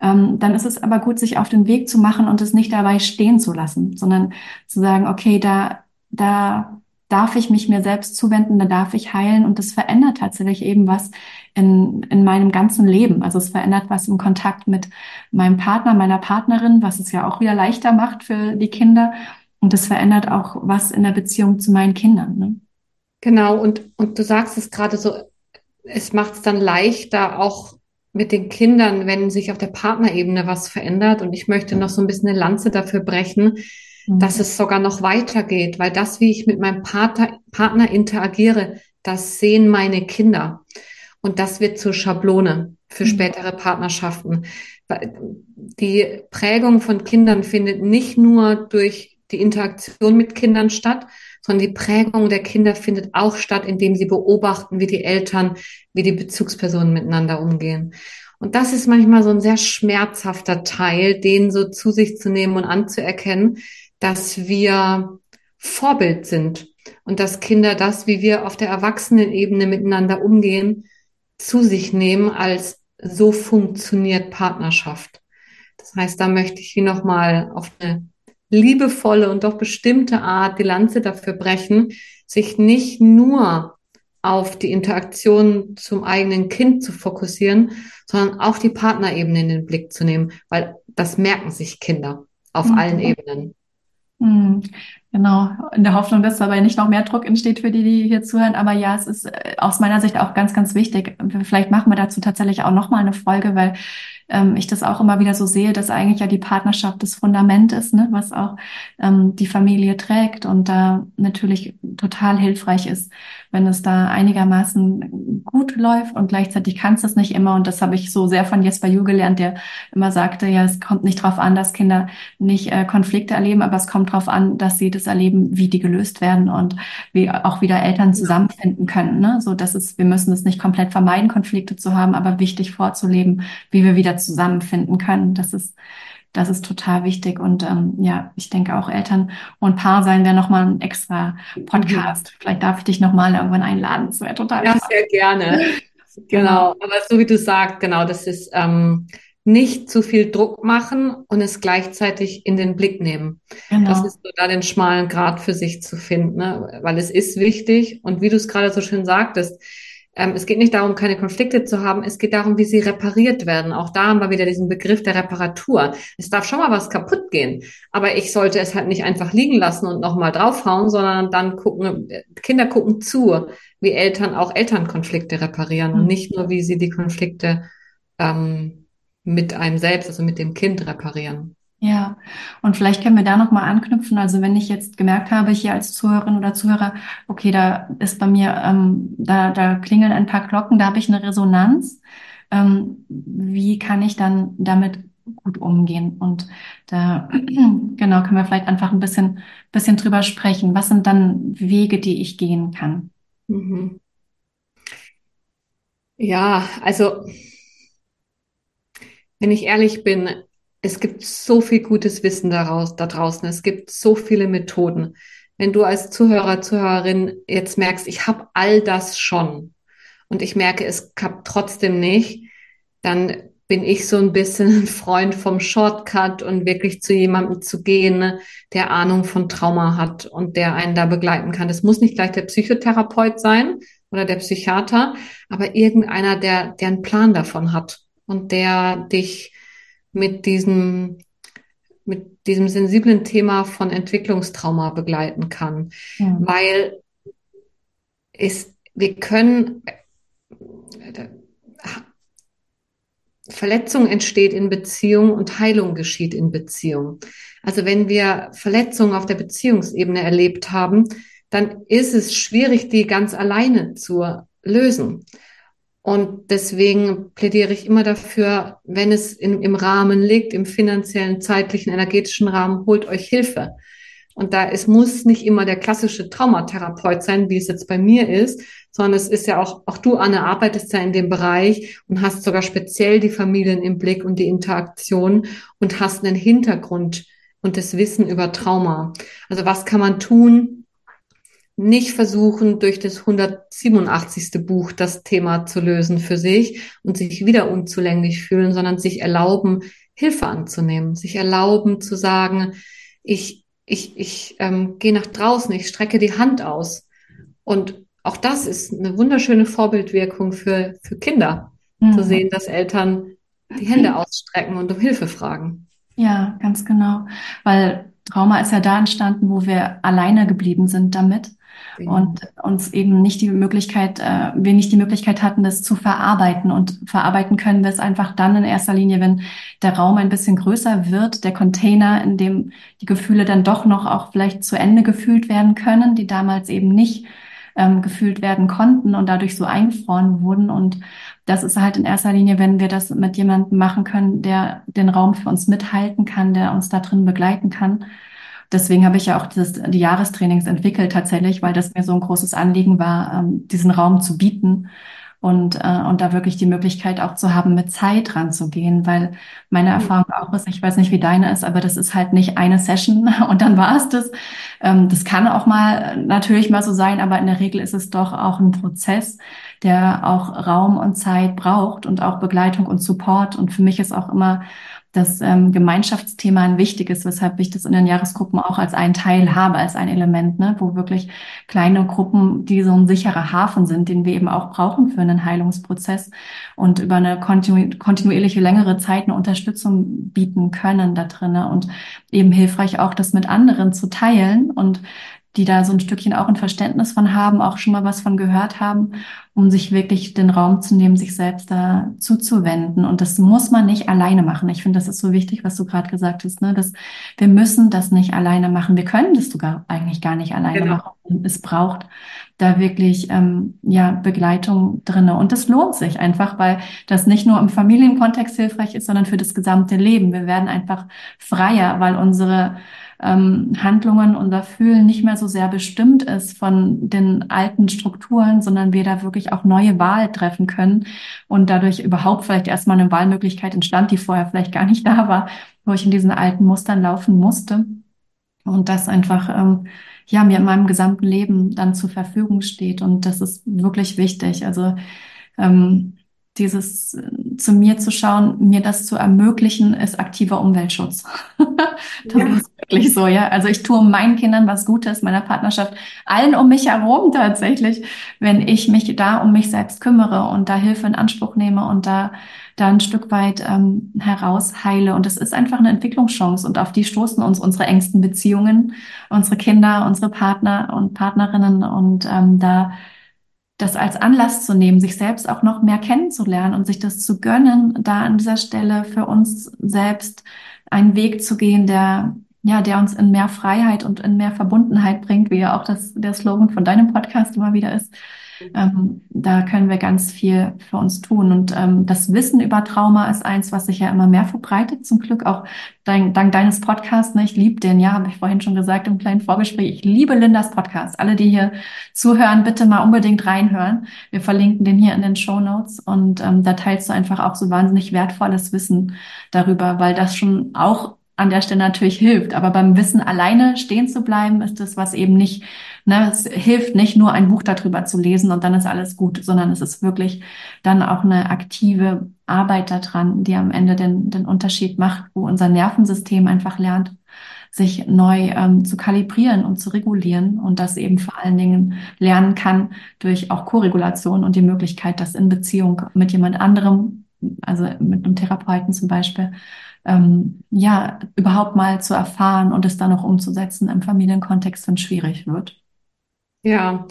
Ähm, dann ist es aber gut, sich auf den Weg zu machen und es nicht dabei stehen zu lassen, sondern zu sagen, okay, da, da darf ich mich mir selbst zuwenden, da darf ich heilen und das verändert tatsächlich eben was in, in meinem ganzen Leben. Also es verändert was im Kontakt mit meinem Partner, meiner Partnerin, was es ja auch wieder leichter macht für die Kinder. Und es verändert auch was in der Beziehung zu meinen Kindern. Ne?
Genau, und, und du sagst es gerade so, es macht es dann leichter, auch mit den Kindern, wenn sich auf der Partnerebene was verändert. Und ich möchte noch so ein bisschen eine Lanze dafür brechen, Mhm. dass es sogar noch weitergeht, weil das, wie ich mit meinem Partner, Partner interagiere, das sehen meine Kinder. Und das wird zur Schablone für mhm. spätere Partnerschaften. Die Prägung von Kindern findet nicht nur durch die Interaktion mit Kindern statt, sondern die Prägung der Kinder findet auch statt, indem sie beobachten, wie die Eltern, wie die Bezugspersonen miteinander umgehen. Und das ist manchmal so ein sehr schmerzhafter Teil, den so zu sich zu nehmen und anzuerkennen, dass wir Vorbild sind und dass Kinder das, wie wir auf der Erwachsenenebene miteinander umgehen, zu sich nehmen als so funktioniert Partnerschaft. Das heißt, da möchte ich wie nochmal auf eine liebevolle und doch bestimmte Art die Lanze dafür brechen, sich nicht nur auf die Interaktion zum eigenen Kind zu fokussieren, sondern auch die Partnerebene in den Blick zu nehmen, weil das merken sich Kinder auf mhm. allen Ebenen.
Genau, in der Hoffnung, dass dabei nicht noch mehr Druck entsteht für die, die hier zuhören. Aber ja, es ist äh, aus meiner Sicht auch ganz, ganz wichtig. Vielleicht machen wir dazu tatsächlich auch nochmal eine Folge, weil ähm, ich das auch immer wieder so sehe, dass eigentlich ja die Partnerschaft das Fundament ist, ne, was auch ähm, die Familie trägt und da natürlich total hilfreich ist, wenn es da einigermaßen gut läuft und gleichzeitig kannst du es nicht immer. Und das habe ich so sehr von Jesper Ju gelernt, der immer sagte, ja, es kommt nicht darauf an, dass Kinder nicht äh, Konflikte erleben, aber es kommt darauf an, dass sie das erleben, wie die gelöst werden und wie auch wieder Eltern zusammenfinden können. Ne? So, dass es, wir müssen es nicht komplett vermeiden, Konflikte zu haben, aber wichtig vorzuleben, wie wir wieder zusammenfinden können. Das ist das ist total wichtig. Und ähm, ja, ich denke auch Eltern und Paar sein wäre nochmal ein extra Podcast. Mhm. Vielleicht darf ich dich nochmal irgendwann einladen. Das wäre total
Ja, sehr gerne. genau. Aber so wie du sagst, genau, das ist ähm, nicht zu viel Druck machen und es gleichzeitig in den Blick nehmen. Genau. Das ist so da den schmalen Grad für sich zu finden, ne? weil es ist wichtig. Und wie du es gerade so schön sagtest, ähm, es geht nicht darum, keine Konflikte zu haben, es geht darum, wie sie repariert werden. Auch da haben wir wieder diesen Begriff der Reparatur. Es darf schon mal was kaputt gehen, aber ich sollte es halt nicht einfach liegen lassen und nochmal draufhauen, sondern dann gucken, Kinder gucken zu, wie Eltern auch Elternkonflikte reparieren mhm. und nicht nur, wie sie die Konflikte ähm, mit einem selbst, also mit dem Kind reparieren.
Ja, und vielleicht können wir da nochmal anknüpfen. Also wenn ich jetzt gemerkt habe, hier als Zuhörerin oder Zuhörer, okay, da ist bei mir, ähm, da, da klingeln ein paar Glocken, da habe ich eine Resonanz. Ähm, wie kann ich dann damit gut umgehen? Und da, genau, können wir vielleicht einfach ein bisschen, bisschen drüber sprechen. Was sind dann Wege, die ich gehen kann? Mhm.
Ja, also, wenn ich ehrlich bin, es gibt so viel gutes Wissen daraus, da draußen. Es gibt so viele Methoden. Wenn du als Zuhörer, Zuhörerin jetzt merkst, ich habe all das schon und ich merke, es klappt trotzdem nicht, dann bin ich so ein bisschen ein Freund vom Shortcut und wirklich zu jemandem zu gehen, der Ahnung von Trauma hat und der einen da begleiten kann. Das muss nicht gleich der Psychotherapeut sein oder der Psychiater, aber irgendeiner, der, der einen Plan davon hat und der dich mit diesem, mit diesem sensiblen Thema von Entwicklungstrauma begleiten kann. Ja. Weil es, wir können, Verletzung entsteht in Beziehung und Heilung geschieht in Beziehung. Also wenn wir Verletzungen auf der Beziehungsebene erlebt haben, dann ist es schwierig, die ganz alleine zu lösen. Und deswegen plädiere ich immer dafür, wenn es in, im Rahmen liegt, im finanziellen, zeitlichen, energetischen Rahmen, holt euch Hilfe. Und da es muss nicht immer der klassische Traumatherapeut sein, wie es jetzt bei mir ist, sondern es ist ja auch, auch du, Anne, arbeitest ja in dem Bereich und hast sogar speziell die Familien im Blick und die Interaktion und hast einen Hintergrund und das Wissen über Trauma. Also was kann man tun, nicht versuchen, durch das 187. Buch das Thema zu lösen für sich und sich wieder unzulänglich fühlen, sondern sich erlauben, Hilfe anzunehmen, sich erlauben zu sagen, ich, ich, ich ähm, gehe nach draußen, ich strecke die Hand aus. Und auch das ist eine wunderschöne Vorbildwirkung für, für Kinder, mhm. zu sehen, dass Eltern die Hände ausstrecken und um Hilfe fragen.
Ja, ganz genau. Weil Trauma ist ja da entstanden, wo wir alleine geblieben sind damit genau. und uns eben nicht die Möglichkeit, äh, wir nicht die Möglichkeit hatten, das zu verarbeiten. Und verarbeiten können wir es einfach dann in erster Linie, wenn der Raum ein bisschen größer wird, der Container, in dem die Gefühle dann doch noch auch vielleicht zu Ende gefühlt werden können, die damals eben nicht ähm, gefühlt werden konnten und dadurch so eingefroren wurden. Und das ist halt in erster Linie, wenn wir das mit jemandem machen können, der den Raum für uns mithalten kann, der uns da drin begleiten kann. Deswegen habe ich ja auch das, die Jahrestrainings entwickelt tatsächlich, weil das mir so ein großes Anliegen war, ähm, diesen Raum zu bieten und, äh, und da wirklich die Möglichkeit auch zu haben, mit Zeit ranzugehen, weil meine mhm. Erfahrung auch ist, ich weiß nicht, wie deine ist, aber das ist halt nicht eine Session und dann war es das. Ähm, das kann auch mal natürlich mal so sein, aber in der Regel ist es doch auch ein Prozess, der auch Raum und Zeit braucht und auch Begleitung und Support. Und für mich ist auch immer das ähm, Gemeinschaftsthema ein wichtiges, weshalb ich das in den Jahresgruppen auch als einen Teil habe, als ein Element, ne, wo wirklich kleine Gruppen, die so ein sicherer Hafen sind, den wir eben auch brauchen für einen Heilungsprozess und über eine kontinu kontinuierliche längere Zeit eine Unterstützung bieten können da drinnen und eben hilfreich auch das mit anderen zu teilen und die da so ein Stückchen auch ein Verständnis von haben, auch schon mal was von gehört haben, um sich wirklich den Raum zu nehmen, sich selbst da zuzuwenden. Und das muss man nicht alleine machen. Ich finde, das ist so wichtig, was du gerade gesagt hast, ne? dass wir müssen das nicht alleine machen. Wir können das sogar eigentlich gar nicht alleine genau. machen. Es braucht da wirklich ähm, ja Begleitung drinne und das lohnt sich einfach, weil das nicht nur im Familienkontext hilfreich ist, sondern für das gesamte Leben. Wir werden einfach freier, weil unsere ähm, Handlungen, unser Fühlen nicht mehr so sehr bestimmt ist von den alten Strukturen, sondern wir da wirklich auch neue Wahl treffen können und dadurch überhaupt vielleicht erstmal eine Wahlmöglichkeit entstand, die vorher vielleicht gar nicht da war, wo ich in diesen alten Mustern laufen musste. Und das einfach, ähm, ja, mir in meinem gesamten Leben dann zur Verfügung steht. Und das ist wirklich wichtig. Also, ähm, dieses zu mir zu schauen, mir das zu ermöglichen, ist aktiver Umweltschutz. das ja. ist wirklich so, ja. Also ich tue meinen Kindern was Gutes, meiner Partnerschaft, allen um mich herum tatsächlich, wenn ich mich da um mich selbst kümmere und da Hilfe in Anspruch nehme und da da ein Stück weit ähm, herausheile. Und es ist einfach eine Entwicklungschance und auf die stoßen uns unsere engsten Beziehungen, unsere Kinder, unsere Partner und Partnerinnen und ähm, da das als Anlass zu nehmen, sich selbst auch noch mehr kennenzulernen und sich das zu gönnen, da an dieser Stelle für uns selbst einen Weg zu gehen, der ja, der uns in mehr Freiheit und in mehr Verbundenheit bringt, wie ja auch das, der Slogan von deinem Podcast immer wieder ist. Ähm, da können wir ganz viel für uns tun. Und ähm, das Wissen über Trauma ist eins, was sich ja immer mehr verbreitet, zum Glück auch dank, dank deines Podcasts. Ne? Ich liebe den, ja, habe ich vorhin schon gesagt im kleinen Vorgespräch. Ich liebe Lindas Podcast. Alle, die hier zuhören, bitte mal unbedingt reinhören. Wir verlinken den hier in den Show Notes und ähm, da teilst du einfach auch so wahnsinnig wertvolles Wissen darüber, weil das schon auch an der Stelle natürlich hilft. Aber beim Wissen alleine stehen zu bleiben, ist das, was eben nicht Ne, es hilft nicht nur ein Buch darüber zu lesen und dann ist alles gut, sondern es ist wirklich dann auch eine aktive Arbeit daran, die am Ende den, den Unterschied macht, wo unser Nervensystem einfach lernt, sich neu ähm, zu kalibrieren und zu regulieren und das eben vor allen Dingen lernen kann durch auch Koregulation und die Möglichkeit, das in Beziehung mit jemand anderem, also mit einem Therapeuten zum Beispiel, ähm, ja, überhaupt mal zu erfahren und es dann auch umzusetzen im Familienkontext, wenn es schwierig wird.
Ja,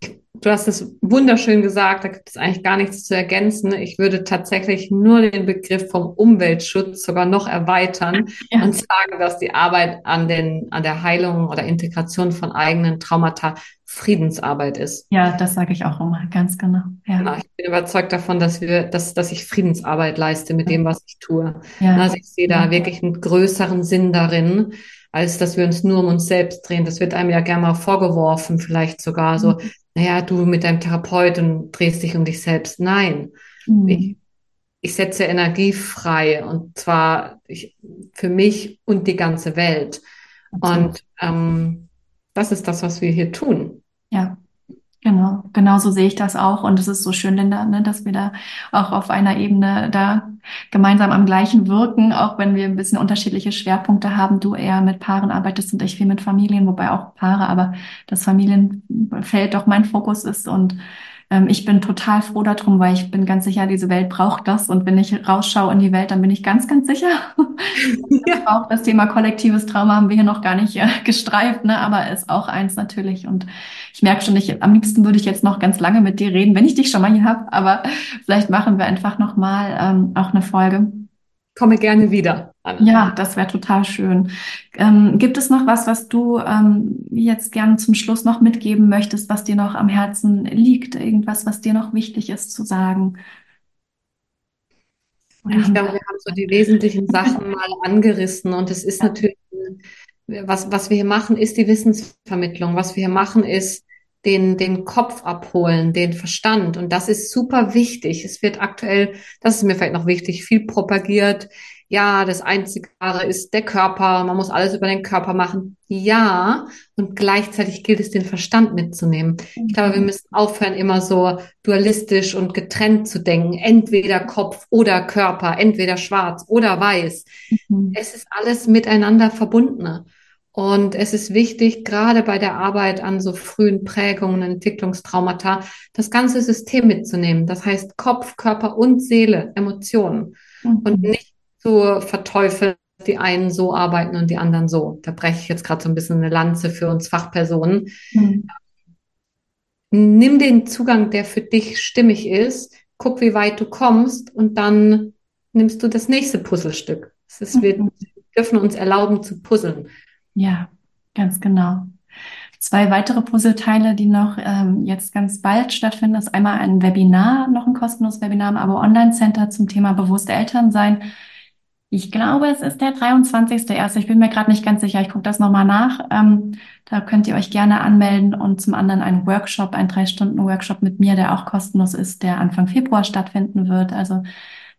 ich, du hast es wunderschön gesagt, da gibt es eigentlich gar nichts zu ergänzen. Ich würde tatsächlich nur den Begriff vom Umweltschutz sogar noch erweitern ja. und sagen, dass die Arbeit an, den, an der Heilung oder Integration von eigenen Traumata Friedensarbeit ist.
Ja, das sage ich auch immer, ganz genau. Ja.
Genau, ich bin überzeugt davon, dass wir, dass, dass ich Friedensarbeit leiste mit dem, was ich tue. Ja. Also ich sehe da wirklich einen größeren Sinn darin, als dass wir uns nur um uns selbst drehen. Das wird einem ja gerne mal vorgeworfen, vielleicht sogar so, mhm. naja, du mit deinem Therapeuten drehst dich um dich selbst. Nein, mhm. ich, ich setze Energie frei und zwar ich, für mich und die ganze Welt. Absolut. Und ähm, das ist das, was wir hier tun.
Ja. Genau, genau so sehe ich das auch. Und es ist so schön, Linda, ne, dass wir da auch auf einer Ebene da gemeinsam am gleichen wirken, auch wenn wir ein bisschen unterschiedliche Schwerpunkte haben. Du eher mit Paaren arbeitest und ich viel mit Familien, wobei auch Paare, aber das Familienfeld doch mein Fokus ist. Und ähm, ich bin total froh darum, weil ich bin ganz sicher, diese Welt braucht das. Und wenn ich rausschaue in die Welt, dann bin ich ganz, ganz sicher. ja. Auch das Thema kollektives Trauma haben wir hier noch gar nicht äh, gestreift, ne? aber ist auch eins natürlich. Und ich merke schon, ich, am liebsten würde ich jetzt noch ganz lange mit dir reden, wenn ich dich schon mal hier habe. Aber vielleicht machen wir einfach noch mal ähm, auch eine Folge
komme gerne wieder.
Anne. Ja, das wäre total schön. Ähm, gibt es noch was, was du ähm, jetzt gerne zum Schluss noch mitgeben möchtest, was dir noch am Herzen liegt? Irgendwas, was dir noch wichtig ist zu sagen?
Oder ich glaube, wir haben so die wesentlichen Sachen mal angerissen und es ist natürlich, was, was wir hier machen, ist die Wissensvermittlung. Was wir hier machen, ist den, den Kopf abholen, den Verstand. Und das ist super wichtig. Es wird aktuell, das ist mir vielleicht noch wichtig, viel propagiert. Ja, das einzige Wahre ist der Körper. Man muss alles über den Körper machen. Ja. Und gleichzeitig gilt es, den Verstand mitzunehmen. Ich glaube, wir müssen aufhören, immer so dualistisch und getrennt zu denken. Entweder Kopf oder Körper, entweder schwarz oder weiß. Mhm. Es ist alles miteinander verbunden. Und es ist wichtig, gerade bei der Arbeit an so frühen Prägungen, Entwicklungstraumata, das ganze System mitzunehmen. Das heißt Kopf, Körper und Seele, Emotionen. Mhm. Und nicht zu verteufeln, die einen so arbeiten und die anderen so. Da breche ich jetzt gerade so ein bisschen eine Lanze für uns Fachpersonen. Mhm. Nimm den Zugang, der für dich stimmig ist, guck, wie weit du kommst und dann nimmst du das nächste Puzzlestück. Es ist, wir mhm. dürfen uns erlauben zu puzzeln.
Ja, ganz genau. Zwei weitere Puzzleteile, die noch ähm, jetzt ganz bald stattfinden, ist einmal ein Webinar, noch ein kostenloses Webinar im Abo Online Center zum Thema bewusste Elternsein. Ich glaube, es ist der 23.1. Ich bin mir gerade nicht ganz sicher. Ich gucke das nochmal nach. Ähm, da könnt ihr euch gerne anmelden und zum anderen ein Workshop, ein drei Stunden Workshop mit mir, der auch kostenlos ist, der Anfang Februar stattfinden wird. Also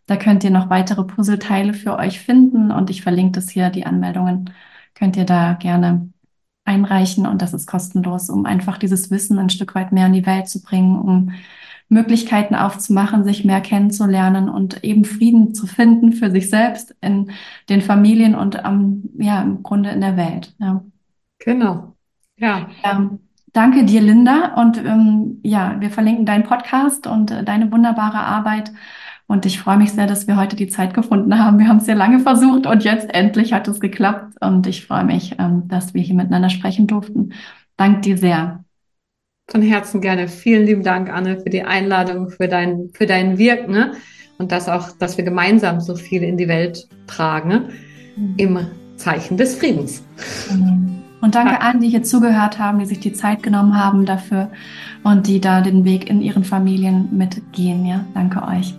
da könnt ihr noch weitere Puzzleteile für euch finden und ich verlinke das hier, die Anmeldungen könnt ihr da gerne einreichen und das ist kostenlos, um einfach dieses Wissen ein Stück weit mehr in die Welt zu bringen, um Möglichkeiten aufzumachen, sich mehr kennenzulernen und eben Frieden zu finden für sich selbst in den Familien und am, ja, im Grunde in der Welt. Ja.
Genau.
Ja. Ähm, danke dir, Linda. Und ähm, ja, wir verlinken deinen Podcast und äh, deine wunderbare Arbeit und ich freue mich sehr, dass wir heute die Zeit gefunden haben. Wir haben es sehr lange versucht und jetzt endlich hat es geklappt. Und ich freue mich, ähm, dass wir hier miteinander sprechen durften. Dank dir sehr.
Von Herzen gerne. Vielen lieben Dank, Anne, für die Einladung, für dein, für dein Wirken ne? und das auch, dass wir gemeinsam so viel in die Welt tragen ne? mhm. im Zeichen des Friedens.
Mhm. Und danke ja. allen, die hier zugehört haben, die sich die Zeit genommen haben dafür und die da den Weg in ihren Familien mitgehen. Ja, danke euch.